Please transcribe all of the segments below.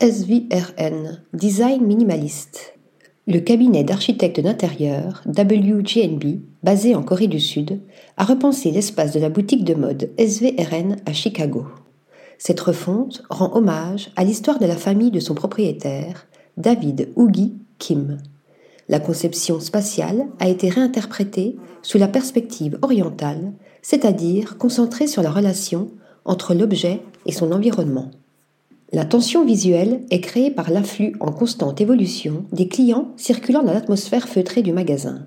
SVRN, design minimaliste. Le cabinet d'architectes d'intérieur WGNB, basé en Corée du Sud, a repensé l'espace de la boutique de mode SVRN à Chicago. Cette refonte rend hommage à l'histoire de la famille de son propriétaire, David Oogie Kim. La conception spatiale a été réinterprétée sous la perspective orientale, c'est-à-dire concentrée sur la relation entre l'objet et son environnement. La tension visuelle est créée par l'afflux en constante évolution des clients circulant dans l'atmosphère feutrée du magasin.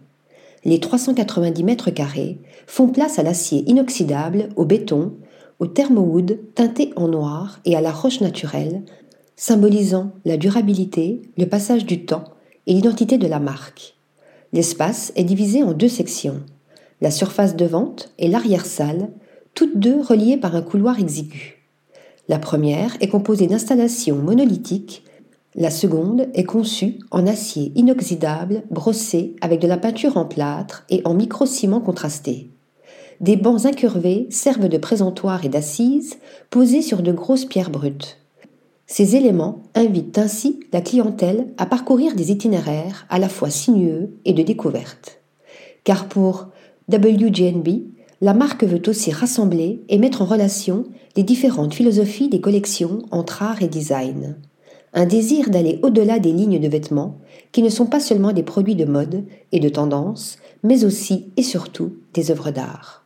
Les 390 mètres carrés font place à l'acier inoxydable, au béton, au thermowood teinté en noir et à la roche naturelle, symbolisant la durabilité, le passage du temps et l'identité de la marque. L'espace est divisé en deux sections, la surface de vente et l'arrière-salle, toutes deux reliées par un couloir exigu. La première est composée d'installations monolithiques, la seconde est conçue en acier inoxydable brossé avec de la peinture en plâtre et en micro-ciment contrasté. Des bancs incurvés servent de présentoir et d'assises posés sur de grosses pierres brutes. Ces éléments invitent ainsi la clientèle à parcourir des itinéraires à la fois sinueux et de découverte. Car pour WGNB, la marque veut aussi rassembler et mettre en relation les différentes philosophies des collections entre art et design. Un désir d'aller au-delà des lignes de vêtements qui ne sont pas seulement des produits de mode et de tendance, mais aussi et surtout des œuvres d'art.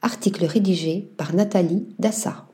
Article rédigé par Nathalie Dassa.